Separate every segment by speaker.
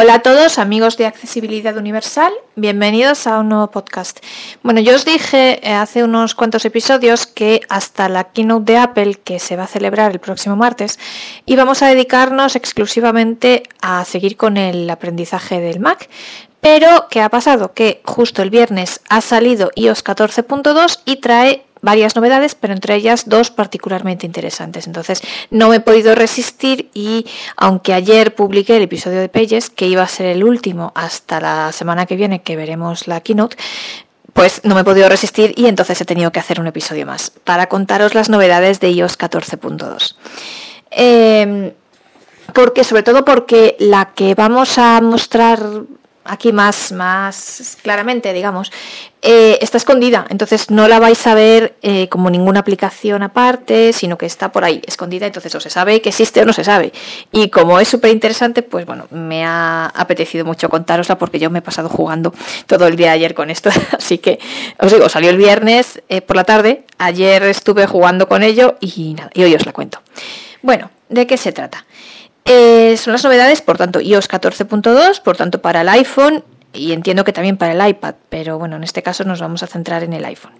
Speaker 1: Hola a todos, amigos de Accesibilidad Universal, bienvenidos a un nuevo podcast. Bueno, yo os dije eh, hace unos cuantos episodios que hasta la keynote de Apple, que se va a celebrar el próximo martes, íbamos a dedicarnos exclusivamente a seguir con el aprendizaje del Mac. Pero, ¿qué ha pasado? Que justo el viernes ha salido iOS 14.2 y trae varias novedades, pero entre ellas dos particularmente interesantes. Entonces no me he podido resistir y aunque ayer publiqué el episodio de Pages, que iba a ser el último hasta la semana que viene que veremos la keynote, pues no me he podido resistir y entonces he tenido que hacer un episodio más para contaros las novedades de iOS 14.2. Em, porque, sobre todo porque la que vamos a mostrar aquí más, más claramente, digamos, eh, está escondida. Entonces no la vais a ver eh, como ninguna aplicación aparte, sino que está por ahí, escondida. Entonces o se sabe que existe o no se sabe. Y como es súper interesante, pues bueno, me ha apetecido mucho contárosla porque yo me he pasado jugando todo el día ayer con esto. Así que os digo, salió el viernes eh, por la tarde. Ayer estuve jugando con ello y nada, y hoy os la cuento. Bueno, ¿de qué se trata? Eh, son las novedades, por tanto, iOS 14.2, por tanto, para el iPhone y entiendo que también para el iPad, pero bueno, en este caso nos vamos a centrar en el iPhone.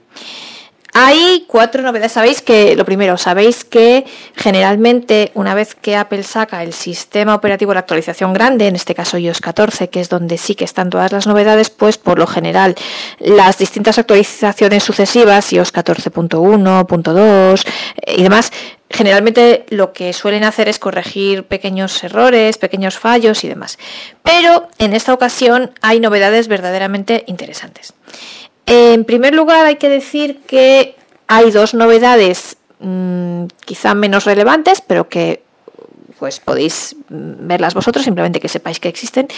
Speaker 1: Hay cuatro novedades. Sabéis que, lo primero, sabéis que generalmente una vez que Apple saca el sistema operativo de actualización grande, en este caso iOS 14, que es donde sí que están todas las novedades, pues por lo general las distintas actualizaciones sucesivas, iOS 14.1, .2 eh, y demás, generalmente lo que suelen hacer es corregir pequeños errores, pequeños fallos y demás. Pero en esta ocasión hay novedades verdaderamente interesantes. En primer lugar hay que decir que hay dos novedades mm, quizá menos relevantes, pero que pues podéis mm, verlas vosotros, simplemente que sepáis que existen.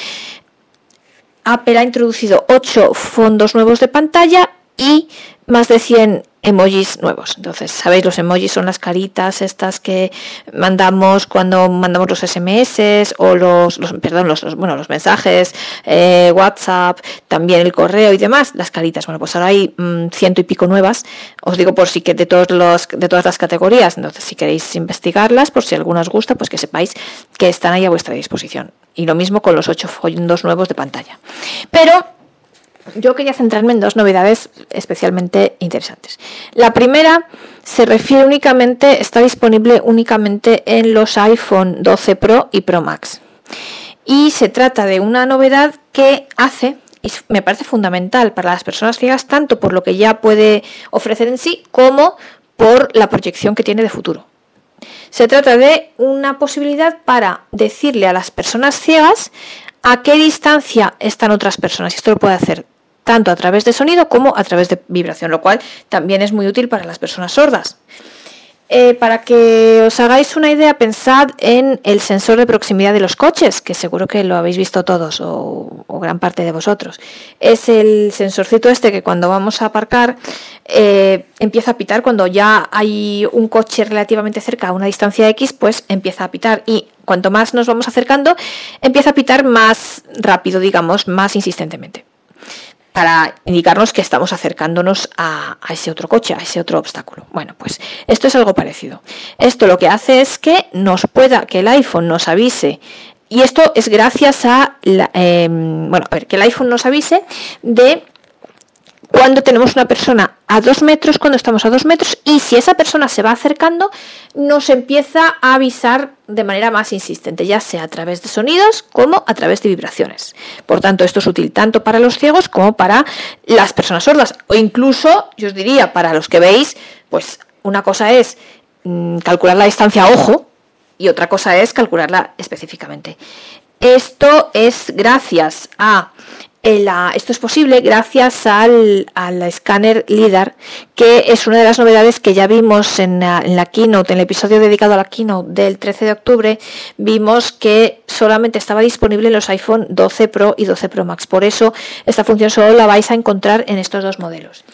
Speaker 1: Apple ha introducido ocho fondos nuevos de pantalla y más de 100 emojis nuevos. Entonces, sabéis, los emojis son las caritas estas que mandamos cuando mandamos los SMS o los, perdón, los, bueno, los mensajes, eh, WhatsApp, también el correo y demás, las caritas. Bueno, pues ahora hay mm, ciento y pico nuevas. Os digo por si que de todos los, de todas las categorías. Entonces, si queréis investigarlas, por si alguna os gusta, pues que sepáis que están ahí a vuestra disposición. Y lo mismo con los ocho fondos nuevos de pantalla. Pero yo quería centrarme en dos novedades especialmente interesantes. La primera se refiere únicamente, está disponible únicamente en los iPhone 12 Pro y Pro Max. Y se trata de una novedad que hace, y me parece fundamental para las personas ciegas, tanto por lo que ya puede ofrecer en sí, como por la proyección que tiene de futuro. Se trata de una posibilidad para decirle a las personas ciegas a qué distancia están otras personas. Esto lo puede hacer tanto a través de sonido como a través de vibración, lo cual también es muy útil para las personas sordas. Eh, para que os hagáis una idea, pensad en el sensor de proximidad de los coches, que seguro que lo habéis visto todos o, gran parte de vosotros. Es el sensorcito este que cuando vamos a aparcar eh, empieza a pitar. Cuando ya hay un coche relativamente cerca a una distancia X, pues empieza a pitar. Y cuanto más nos vamos acercando, empieza a pitar más rápido, digamos, más insistentemente para indicarnos que estamos acercándonos a, ese otro coche, a ese otro obstáculo. Bueno, pues esto es algo parecido. Esto lo que hace es que nos pueda, que el iPhone nos avise y esto es gracias a, em, bueno, a ver, que el iPhone nos avise de cuando tenemos una persona a dos metros, cuando estamos a dos metros, y si esa persona se va acercando, nos empieza a avisar de manera más insistente, ya sea a través de sonidos como a través de vibraciones. Por tanto, esto es útil tanto para los ciegos como para las personas sordas, o incluso, yo os diría, para los que veis, pues una cosa es mm, calcular la distancia a ojo y otra cosa es calcularla específicamente. Esto es gracias a esto es posible gracias al, escáner LIDAR, que es una de las novedades que ya vimos en la, en la, keynote, en el episodio dedicado a la keynote del 13 de octubre, vimos que solamente estaba disponible en los iPhone 12 Pro y 12 Pro Max. Por eso esta función solo la vais a encontrar en estos dos modelos.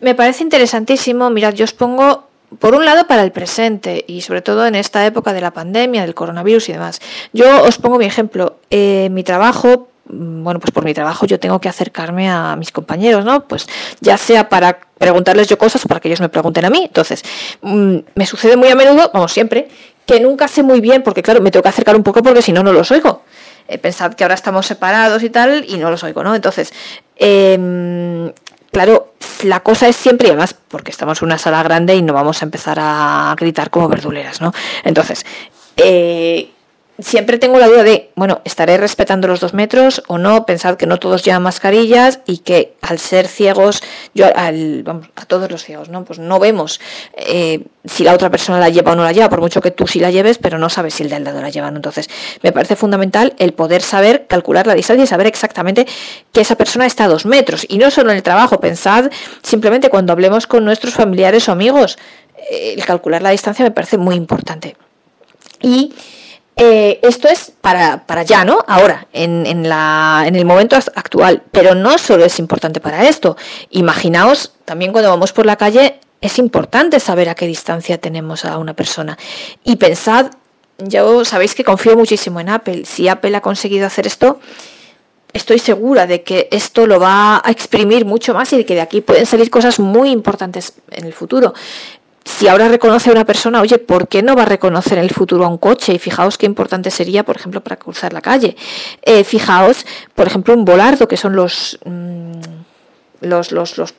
Speaker 1: Me parece interesantísimo, mirad, yo os pongo por un lado para el presente y sobre todo en esta época de la pandemia, del coronavirus y demás. Yo os pongo mi ejemplo. Eh, mi trabajo bueno, pues por mi trabajo yo tengo que acercarme a mis compañeros, ¿no? Pues ya sea para preguntarles yo cosas o para que ellos me pregunten a mí. Entonces, mm, me sucede muy a menudo, como siempre, que nunca sé muy bien, porque claro, me tengo que acercar un poco porque si no, no los oigo. eh, pensad que ahora estamos separados y tal, y no los oigo, ¿no? Entonces, em, claro, la cosa es siempre, y además, porque estamos en una sala grande y no vamos a empezar a gritar como verduleras, ¿no? Entonces, eh, siempre tengo la duda de, bueno, ¿estaré respetando los dos metros o no? Pensad que no todos llevan mascarillas y que al ser ciegos, yo al, vamos, a todos los ciegos, ¿no? Pues no vemos eh, si la otra persona la lleva o no la lleva, por mucho que tú sí la lleves, pero no sabes si el de al lado la lleva. ¿no? Entonces, me parece fundamental el poder saber calcular la distancia y saber exactamente que esa persona está a dos metros. Y no solo en el trabajo, pensad simplemente cuando hablemos con nuestros familiares o amigos. Eh, el calcular la distancia me parece muy importante. Y eh, esto es para, para ya, ¿no? Ahora, en, en, la, en el momento actual. Pero no solo es importante para esto. Imaginaos también cuando vamos por la calle, es importante saber a qué distancia tenemos a una persona. Y pensad, yo sabéis que confío muchísimo en Apple. Si Apple ha conseguido hacer esto, estoy segura de que esto lo va a exprimir mucho más y de que de aquí pueden salir cosas muy importantes en el futuro si ahora reconoce a una persona, oye, ¿por qué no va a reconocer en el futuro a un coche? Y fijaos qué importante sería, por ejemplo, para cruzar la calle. Eh, fijaos, por ejemplo, un volardo, que son los, mm, los, los, los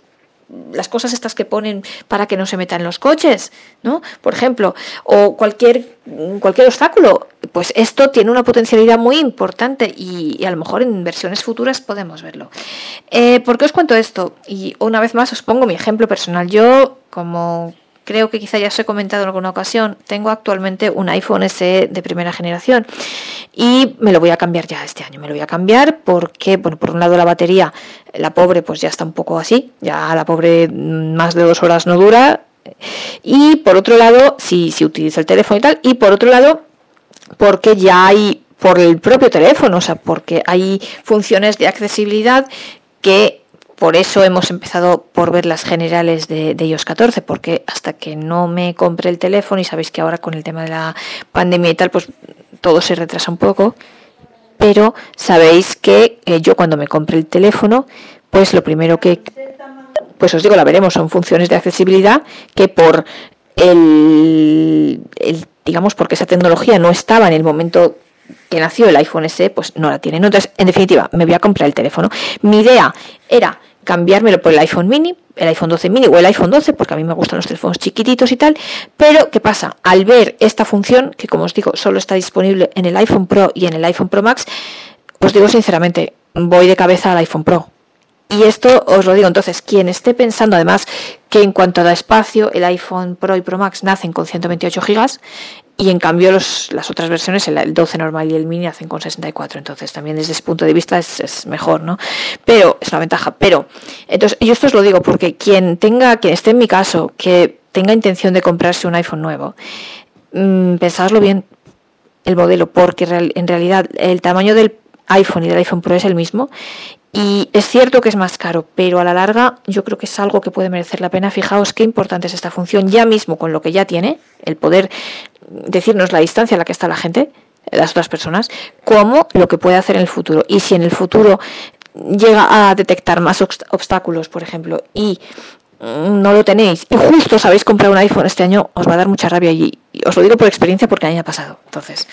Speaker 1: las cosas estas que ponen para que no se metan los coches, ¿no? Por ejemplo, o cualquier, cualquier obstáculo, pues esto tiene una potencialidad muy importante y, a lo mejor en versiones futuras podemos verlo. Eh, ¿Por qué os cuento esto? Y una vez más os pongo mi ejemplo personal. Yo, como creo que quizá ya os he comentado en alguna ocasión, tengo actualmente un iPhone SE de primera generación y me lo voy a cambiar ya este año. Me lo voy a cambiar porque, bueno, por un lado la batería, la pobre, pues ya está un poco así, ya la pobre más de dos horas no dura. Y por otro lado, si, si utilizo el teléfono y tal, y por otro lado, porque ya hay por el propio teléfono, o sea, porque hay funciones de accesibilidad que por eso hemos empezado por ver las generales de, iOS 14, porque hasta que no me compré el teléfono, y sabéis que ahora con el tema de la pandemia y tal, pues todo se retrasa un poco, pero sabéis que eh, yo cuando me compré el teléfono, pues lo primero que, pues os digo, la veremos, son funciones de accesibilidad que por el, digamos, porque esa tecnología no estaba en el momento que nació el iPhone SE, pues no la tiene. Entonces, en definitiva, me voy a comprar el teléfono. Mi idea era cambiármelo por el iPhone mini, el iPhone 12 mini o el iPhone 12, porque a mí me gustan los teléfonos chiquititos y tal, pero ¿qué pasa? Al ver esta función, que como os digo, solo está disponible en el iPhone Pro y en el iPhone Pro Max, os digo sinceramente, voy de cabeza al iPhone Pro. Y esto os lo digo, entonces, quien esté pensando además que en cuanto a espacio, el iPhone Pro y Pro Max nacen con 128 GB y en cambio los, las otras versiones, el, 12 normal y el mini, hacen con 64. Entonces también desde ese punto de vista es, mejor, ¿no? Pero es una ventaja. Pero, entonces, yo esto os lo digo porque quien tenga, quien esté en mi caso, que tenga intención de comprarse un iPhone nuevo, mmm, pensadlo bien el modelo, porque en realidad el tamaño del iPhone y del iPhone Pro es el mismo y es cierto que es más caro, pero a la larga yo creo que es algo que puede merecer la pena. Fijaos qué importante es esta función ya mismo con lo que ya tiene, el poder decirnos la distancia a la que está la gente, las otras personas, como lo que puede hacer en el futuro. Y si en el futuro llega a detectar más obstáculos, por ejemplo, y no lo tenéis y justo sabéis comprar un iPhone este año, os va a dar mucha rabia y, os lo digo por experiencia porque a mí me ha pasado. Entonces,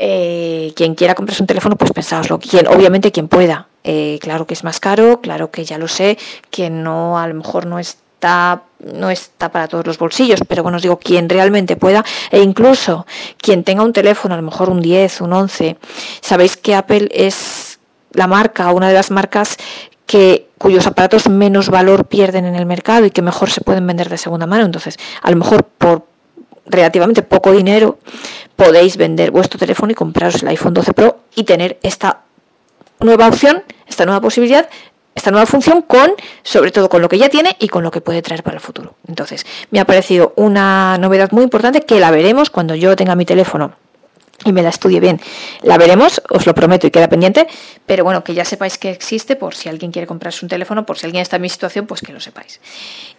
Speaker 1: eh, quien quiera comprarse un teléfono, pues pensáoslo. Quien, obviamente quien pueda. Eh, claro que es más caro, claro que ya lo sé, que no, a lo mejor no está no está para todos los bolsillos, pero bueno, os digo, quien realmente pueda, e incluso quien tenga un teléfono, a lo mejor un 10, un 11, sabéis que Apple es la marca, una de las marcas que cuyos aparatos menos valor pierden en el mercado y que mejor se pueden vender de segunda mano. Entonces, a lo mejor por relativamente poco dinero podéis vender vuestro teléfono y compraros el iPhone 12 Pro y tener esta nueva opción, esta nueva posibilidad, esta nueva función con, sobre todo con lo que ya tiene y con lo que puede traer para el futuro. Entonces, me ha parecido una novedad muy importante que la veremos cuando yo tenga mi teléfono y me la estudie bien. La veremos, os lo prometo y queda pendiente, pero bueno, que ya sepáis que existe por si alguien quiere comprarse un teléfono, por si alguien está en mi situación, pues que lo sepáis.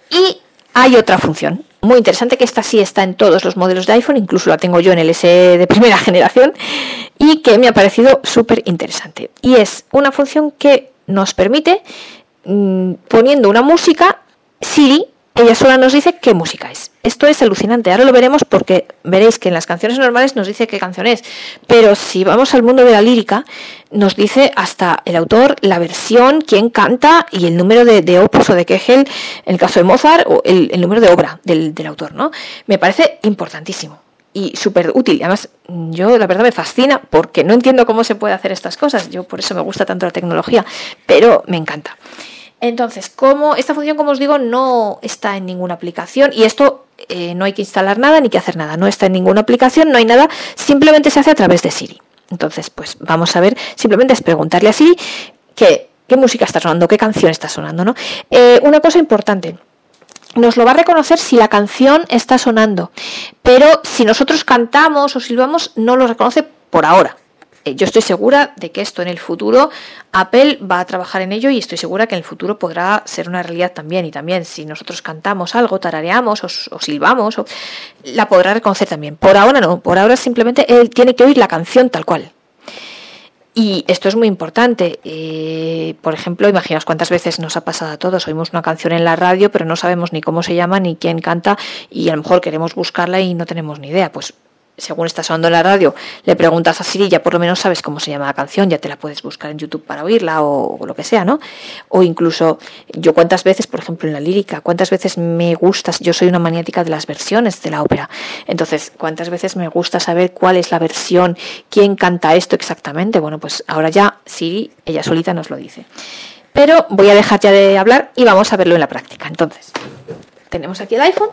Speaker 1: Y hay otra función muy interesante que esta sí está en todos los modelos de iPhone, incluso la tengo yo en el SE de primera generación y que me ha parecido súper interesante. Y es una función que nos permite, mm, poniendo una música, Siri ella sola nos dice qué música es. Esto es alucinante. Ahora lo veremos porque veréis que en las canciones normales nos dice qué canción es. Pero si vamos al mundo de la lírica, nos dice hasta el autor, la versión, quién canta y el número de, opus o de Kegel, en el caso de Mozart, o el, número de obra del, del autor. ¿no? Me parece importantísimo y súper útil. Además, yo la verdad me fascina porque no entiendo cómo se puede hacer estas cosas. Yo por eso me gusta tanto la tecnología, pero me encanta. Entonces, como esta función, como os digo, no está en ninguna aplicación y esto eh, no hay que instalar nada ni que hacer nada, no está en ninguna aplicación, no hay nada, simplemente se hace a través de Siri. Entonces, pues vamos a ver, simplemente es preguntarle a Siri qué, qué música está sonando, qué canción está sonando, ¿no? Eh, una cosa importante, nos lo va a reconocer si la canción está sonando, pero si nosotros cantamos o silbamos, no lo reconoce por ahora. Eh, yo estoy segura de que esto en el futuro Apple va a trabajar en ello y estoy segura que en el futuro podrá ser una realidad también. Y también si nosotros cantamos algo, tarareamos o, silbamos, la podrá reconocer también. Por ahora no, por ahora simplemente él tiene que oír la canción tal cual. Y esto es muy importante. Eh, por ejemplo, imaginaos cuántas veces nos ha pasado a todos. Oímos una canción en la radio, pero no sabemos ni cómo se llama ni quién canta y a lo mejor queremos buscarla y no tenemos ni idea. Pues según está sonando en la radio, le preguntas a Siri, ya por lo menos sabes cómo se llama la canción, ya te la puedes buscar en YouTube para oírla o, lo que sea, ¿no? O incluso, yo cuántas veces, por ejemplo, en la lírica, cuántas veces me gusta, yo soy una maniática de las versiones de la ópera, entonces, cuántas veces me gusta saber cuál es la versión, quién canta esto exactamente, bueno, pues ahora ya Siri, ella solita nos lo dice. Pero voy a dejar ya de hablar y vamos a verlo en la práctica. Entonces, tenemos aquí el iPhone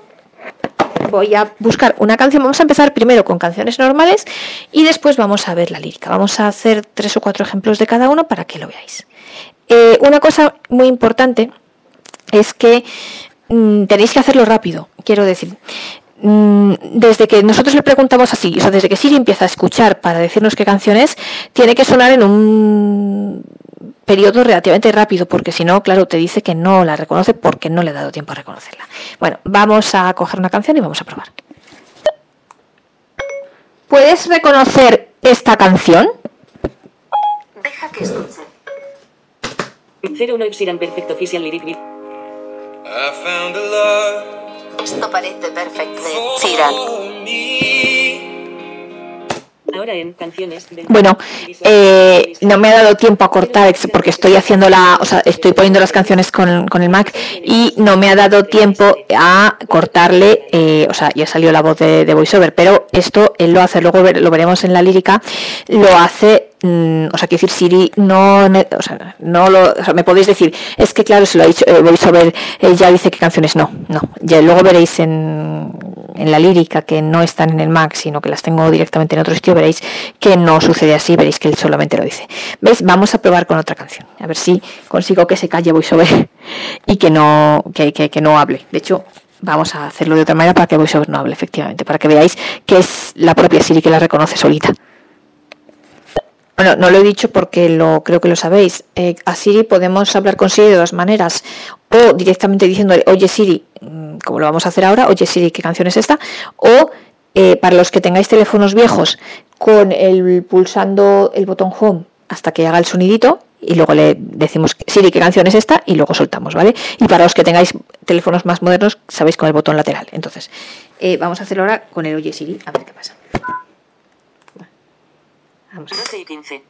Speaker 1: voy a buscar una canción. Vamos a empezar primero con canciones normales y después vamos a ver la lírica. Vamos a hacer tres o cuatro ejemplos de cada uno para que lo veáis. Eh, una cosa muy importante es que mm, tenéis que hacerlo rápido. Quiero decir, mm, desde que nosotros le preguntamos así, o sea, desde que Siri empieza a escuchar para decirnos qué canción es, tiene que sonar en un periodo relativamente rápido, porque si no, claro, te dice que no la reconoce porque no le ha dado tiempo a reconocerla. Bueno, vamos a coger una canción y vamos a probar. ¿Puedes reconocer esta canción?
Speaker 2: Deja que escuche. 01 Epsilon Perfect Official Lyric Beat. Esto parece perfecto de Ahora en canciones.
Speaker 1: Bueno, eh, no me ha dado tiempo a cortar porque estoy haciendo la, o sea, estoy poniendo las canciones con, con el Mac y no me ha dado tiempo a cortarle, eh, o sea, ya salió la voz de, de VoiceOver, pero esto él lo hace, luego lo veremos en la lírica, lo hace mm, o sea, quiero decir, Siri no, o sea, no lo, o sea, me podéis decir, es que claro, se lo ha dicho, eh, VoiceOver eh, ya dice qué canciones no, no, ya luego veréis en, en la lírica que no están en el Mac, sino que las tengo directamente en otro sitio, veréis que no sucede así, veréis que él solamente lo dice. ¿Veis? Vamos a probar con otra canción, a ver si consigo que se calle VoiceOver y que no, que, que, no hable. De hecho, vamos a hacerlo de otra manera para que VoiceOver no hable, efectivamente, para que veáis que es la propia Siri que la reconoce solita. Bueno, no lo he dicho porque lo creo que lo sabéis. Eh, a Siri podemos hablar con Siri de dos maneras. O directamente diciéndole, oye Siri, mm, como lo vamos a hacer ahora, oye Siri, ¿qué canción es esta? O eh, para los que tengáis teléfonos viejos, con el pulsando el botón home hasta que haga el sonidito y luego le decimos Siri qué canción es esta y luego soltamos, ¿vale? Y para los que tengáis teléfonos más modernos, sabéis con el botón lateral. Entonces, eh, vamos a hacerlo ahora con el Oye Siri, a ver qué pasa.
Speaker 2: Vamos. 12 y 15.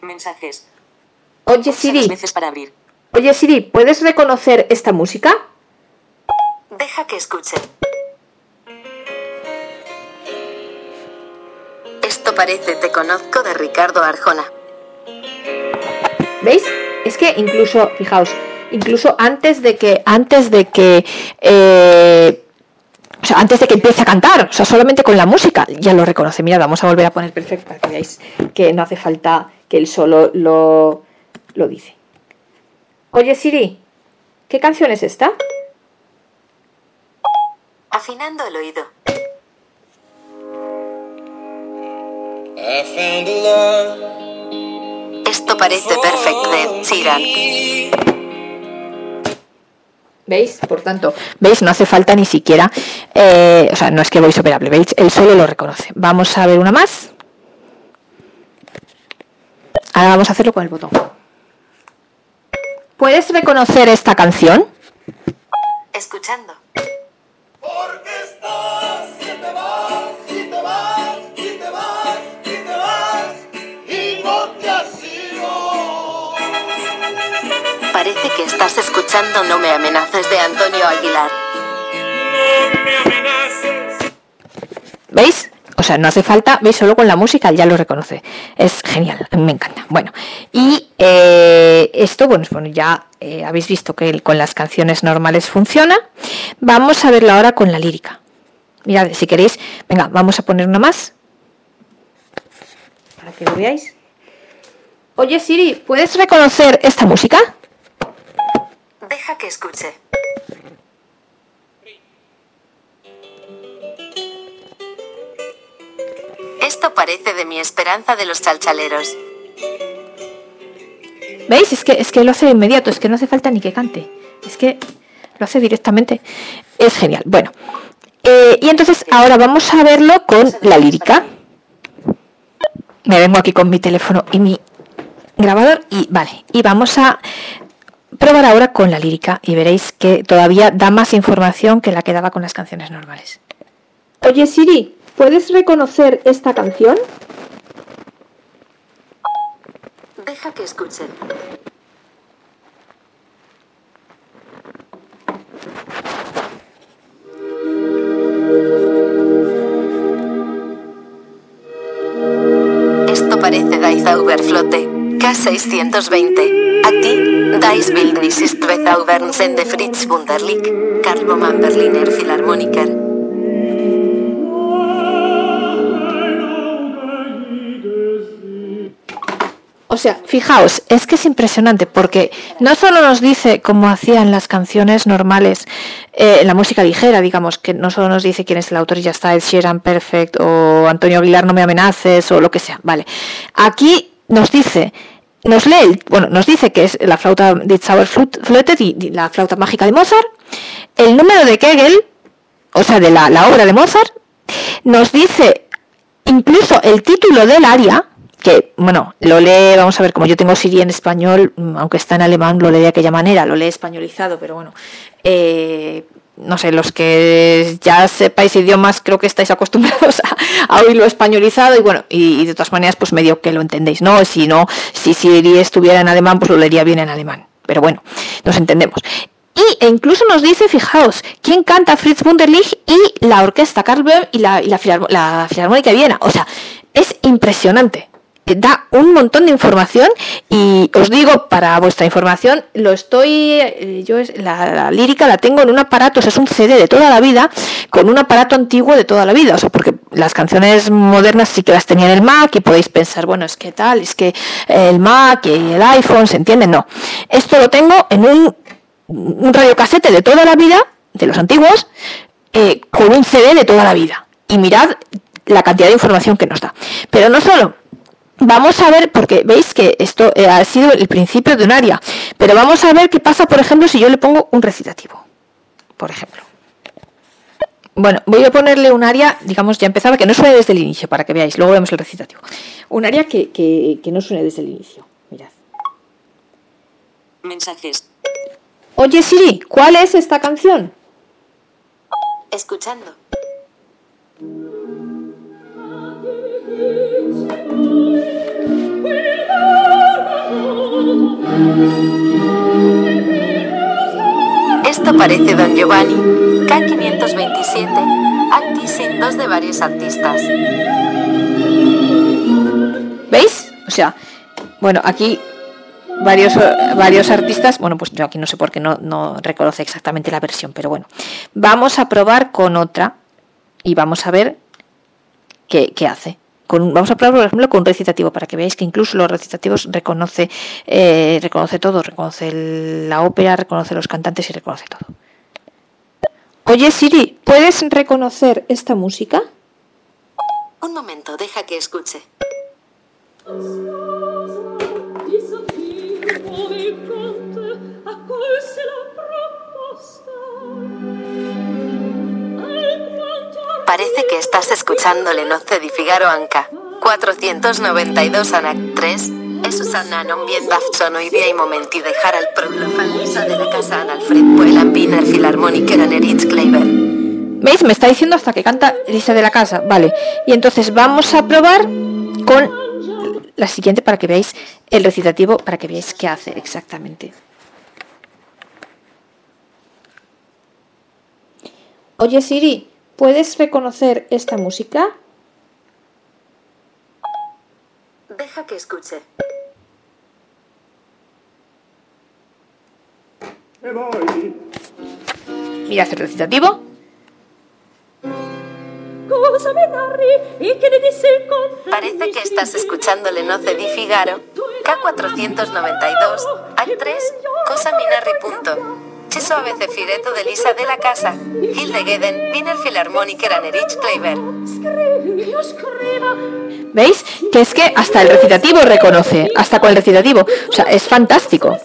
Speaker 2: Mensajes.
Speaker 1: Oye Siri.
Speaker 2: Veces para abrir.
Speaker 1: Oye Siri, ¿puedes reconocer esta música?
Speaker 2: Deja que escuche. Esto parece Te conozco de Ricardo Arjona.
Speaker 1: ¿Veis? Es que incluso, fijaos, incluso antes de que, antes de que eh, o sea, antes de que empiece a cantar, o sea, solamente con la música ya lo reconoce. Mira, vamos a volver a poner perfecto para que veáis que no hace falta que él solo lo, lo dice. Oye Siri, ¿qué canción es esta?
Speaker 2: Afinando el oído. Esto parece perfecto de Sheeran.
Speaker 1: ¿Veis? Por tanto, ¿veis? No hace falta ni siquiera, eh, o sea, no es que voy operable, ¿veis? Él solo lo reconoce. Vamos a ver una más. Ahora vamos a hacerlo con el botón. ¿puedes reconocer esta canción?
Speaker 2: Escuchando.
Speaker 3: Porque
Speaker 2: Parece que estás escuchando No me amenaces de Antonio Aguilar.
Speaker 1: ¿Veis? O sea, no hace falta, veis, solo con la música ya lo reconoce. Es genial, me encanta. Bueno, y eh, esto, bueno, bueno ya eh, habéis visto que con las canciones normales funciona. Vamos a verlo ahora con la lírica. Mirad, si queréis, venga, vamos a poner una más. Para que lo veáis. Oye Siri, ¿puedes reconocer esta música?
Speaker 2: Deja que escuche. Esto parece de mi esperanza de los chalchaleros.
Speaker 1: ¿Veis? Es que, es que lo hace de inmediato, es que no hace falta ni que cante. Es que lo hace directamente. Es genial. Bueno, eh, y entonces ahora vamos a verlo con la lírica. Me vengo aquí con mi teléfono y mi grabador y vale. Y vamos a probar ahora con la lírica y veréis que todavía da más información que la que daba con las canciones normales. Oye Siri, ¿puedes reconocer esta canción?
Speaker 2: Deja que escuche. Esto parece Dice Overflote. K620. Aquí, Dice Bildnis ist Bethaubernsen de Fritz Wunderlich. Karl Baumann Berliner Philharmoniker.
Speaker 1: O sea, fijaos, es que es impresionante porque no solo nos dice cómo hacían las canciones normales, eh, la música ligera, digamos, que no solo nos dice quién es el autor y ya está, Ed Sheeran Perfect o Antonio Aguilar No me amenaces o lo que sea, vale. Aquí nos dice, nos lee, bueno, nos dice que es la flauta de Zauberflöte y la flauta mágica de Mozart, el número de Kegel, o sea, de la, la obra de Mozart, nos dice incluso el título del aria, que bueno, lo lee, vamos a ver, como yo tengo Siri en español, mm, aunque está en alemán, lo lee de aquella manera, lo lee españolizado, pero bueno, eh, no sé, los que ya sepáis idiomas, creo que estáis acostumbrados a, oírlo españolizado y bueno, y, de todas maneras, pues medio que lo entendéis, ¿no? Si no, si Siri estuviera en alemán, pues lo leería bien en alemán, pero bueno, nos entendemos. Y e incluso nos dice, fijaos, quién canta Fritz Wunderlich y la orquesta Karl Böhm y la, y la Filarmónica de Viena. O sea, es impresionante. Da un montón de información y os digo, para vuestra información, lo estoy, eh, yo es- la, la lírica la tengo en un aparato, es un CD de toda la vida, con un aparato antiguo de toda la vida. O sea, porque las canciones modernas sí que las tenía en el Mac y podéis pensar, bueno, es que tal, es que el Mac y el iPhone, ¿se entiende? No. Esto lo tengo en un un radiocasete de toda la vida, de los antiguos, eh, con un CD de toda la vida. Y mirad la cantidad de información que nos da. Pero no solo. Vamos a ver, porque veis que esto eh, ha sido el principio de un área. Pero vamos a ver qué pasa, por ejemplo, si yo le pongo un recitativo. Por ejemplo. Bueno, voy a ponerle un área, digamos, ya empezaba, que no suene desde el inicio, para que veáis. Luego vemos el recitativo. Un área que, que, que no suene desde el inicio. Mirad.
Speaker 2: Mensajes.
Speaker 1: Oye Siri, ¿cuál es esta canción?
Speaker 2: Escuchando. Esto parece Don Giovanni. K527. Anti sin dos de varios artistas.
Speaker 1: ¿Veis? O sea, bueno, aquí varios, eh, varios artistas, bueno, pues yo aquí no sé por qué no, no reconoce exactamente la versión, pero bueno, vamos a probar con otra y vamos a ver qué, qué hace. Con, vamos a probar, por ejemplo, con un recitativo para que veáis que incluso los recitativos reconoce, eh, reconoce todo, reconoce el- la ópera, reconoce los cantantes y reconoce todo. Oye Siri, ¿puedes reconocer esta música?
Speaker 2: Un momento, deja que escuche. Parece que estás escuchando Le Nozze di Figaro Anca. 492 Anac 3. És Susanna non bien daft sono i i momenti de Harald Pro la falsa de la casa en Alfred Puelan Wiener Philharmoniker en Eritz Kleiber.
Speaker 1: ¿Veis? Me está diciendo hasta que canta Elisa de la Casa. Vale. Y entonces vamos a probar con la siguiente para que veáis el recitativo, para que veáis qué hace exactamente. Oye Siri, ¿puedes reconocer esta música?
Speaker 2: Deja que escuche.
Speaker 1: Recitativo.
Speaker 4: Me e che ne disse il conte?
Speaker 2: Parece que estás escuchando Lenoce di Figaro, K492, al 3, Cosa Minarri. punto. Ceso ABC Fireto de Lisa de la Casa, Hildegeden, Wiener Philharmoniker Erich Kleiber.
Speaker 1: ¿Veis? Que es que hasta el recitativo reconoce, hasta con el recitativo. O sea, es fantástico.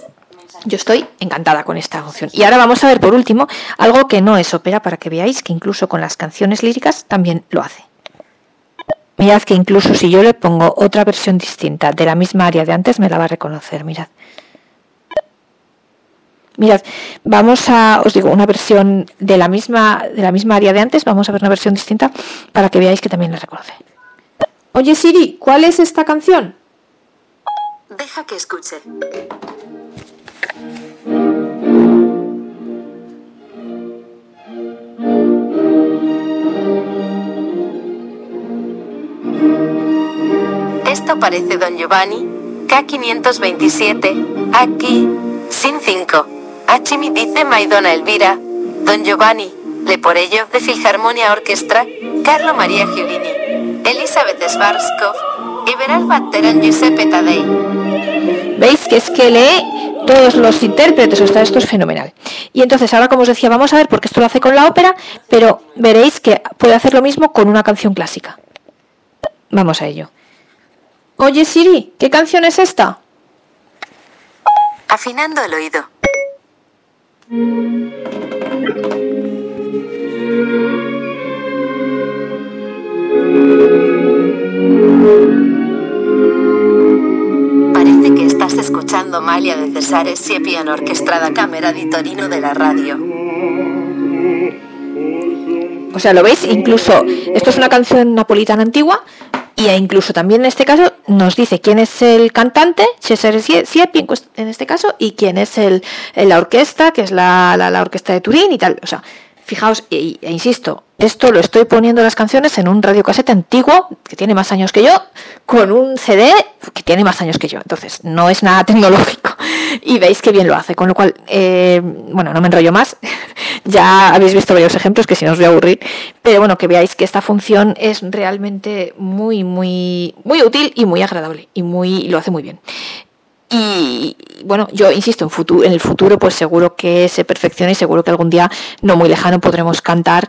Speaker 1: Yo estoy encantada con esta función. Y ahora vamos a ver por último algo que no es ópera para que veáis que incluso con las canciones líricas también lo hace. Mirad que incluso si yo le pongo otra versión distinta de la misma área de antes me la va a reconocer, mirad. Mirad, vamos a, os digo, una versión de la misma de la misma área de antes, vamos a ver una versión distinta para que veáis que también la reconoce. Oye Siri, ¿cuál es esta canción?
Speaker 2: Deja que escuche. Esto parece Don Giovanni, K527, aquí, sin 5. Hachimi dice Maidona Elvira, Don Giovanni, Le por ello de Filharmonia Orchestra, Carlo Maria Giulini, Elizabeth Schwarzkopf, Iberal Batteran Giuseppe Tadei.
Speaker 1: ¿Veis? Que es que lee todos los intérpretes, o sea, esto es fenomenal. Y entonces ahora, como os decía, vamos a ver, porque esto lo hace con la ópera, pero veréis que puede hacer lo mismo con una canción clásica. Vamos a ello. Oye Siri, ¿qué canción es esta?
Speaker 2: Afinando el oído. Parece que estás escuchando Malia de Cesare Siepian orquestrada cámara di Torino de la radio.
Speaker 1: O sea, ¿lo veis? Incluso, esto es una canción napolitana antigua, y incluso también en este caso nos dice quién es el cantante, Cesare Sie- Siepi en este caso, y quién es el, la orquesta, que es la, la- la orquesta de Turín y tal. O sea, fijaos, e, insisto, esto lo estoy poniendo las canciones en un radiocasete antiguo, que tiene más años que yo, con un CD que tiene más años que yo. Entonces, no es nada tecnológico. Y veis que bien lo hace. Con lo cual, eh, bueno, no me enrollo más. ya habéis visto varios ejemplos que si no os voy a aburrir. Pero bueno, que veáis que esta función es realmente muy, muy, muy útil y muy agradable. Y muy, y lo hace muy bien. Y bueno, yo insisto, en, futuro, en el futuro pues seguro que se perfecciona y seguro que algún día no muy lejano podremos cantar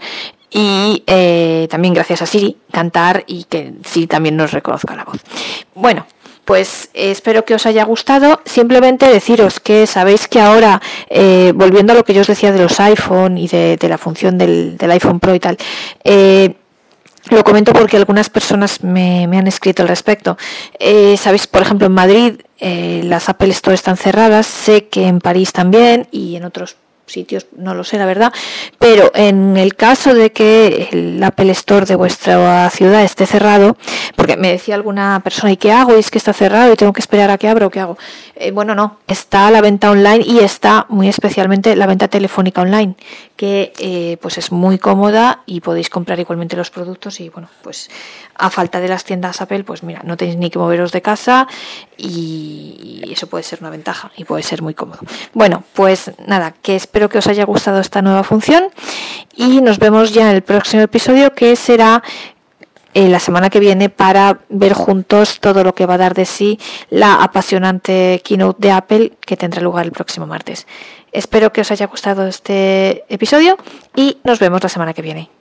Speaker 1: y eh, también gracias a Siri cantar y que Siri también nos reconozca la voz. Bueno, pues espero que os haya gustado. Simplemente deciros que sabéis que ahora, eh, volviendo a lo que yo os decía de los iPhone y de, la función del, del iPhone Pro y tal, eh, lo comento porque algunas personas me, me han escrito al respecto. Eh, Sabéis, por ejemplo, en Madrid eh, las Apple Store están cerradas, sé que en París también y en otros sitios, no lo sé la verdad, pero en el caso de que el Apple Store de vuestra ciudad esté cerrado, porque me decía alguna persona, ¿y qué hago? Y es que está cerrado y tengo que esperar a que abra o qué hago. Eh, bueno, no, está la venta online y está muy especialmente la venta telefónica online, que eh, pues es muy cómoda y podéis comprar igualmente los productos y bueno, pues a falta de las tiendas Apple, pues mira, no tenéis ni que moveros de casa y eso puede ser una ventaja y puede ser muy cómodo. Bueno, pues nada, que espero que os haya gustado esta nueva función y nos vemos ya en el próximo episodio que será eh, la semana que viene para ver juntos todo lo que va a dar de sí la apasionante keynote de Apple que tendrá lugar el próximo martes. Espero que os haya gustado este episodio y nos vemos la semana que viene.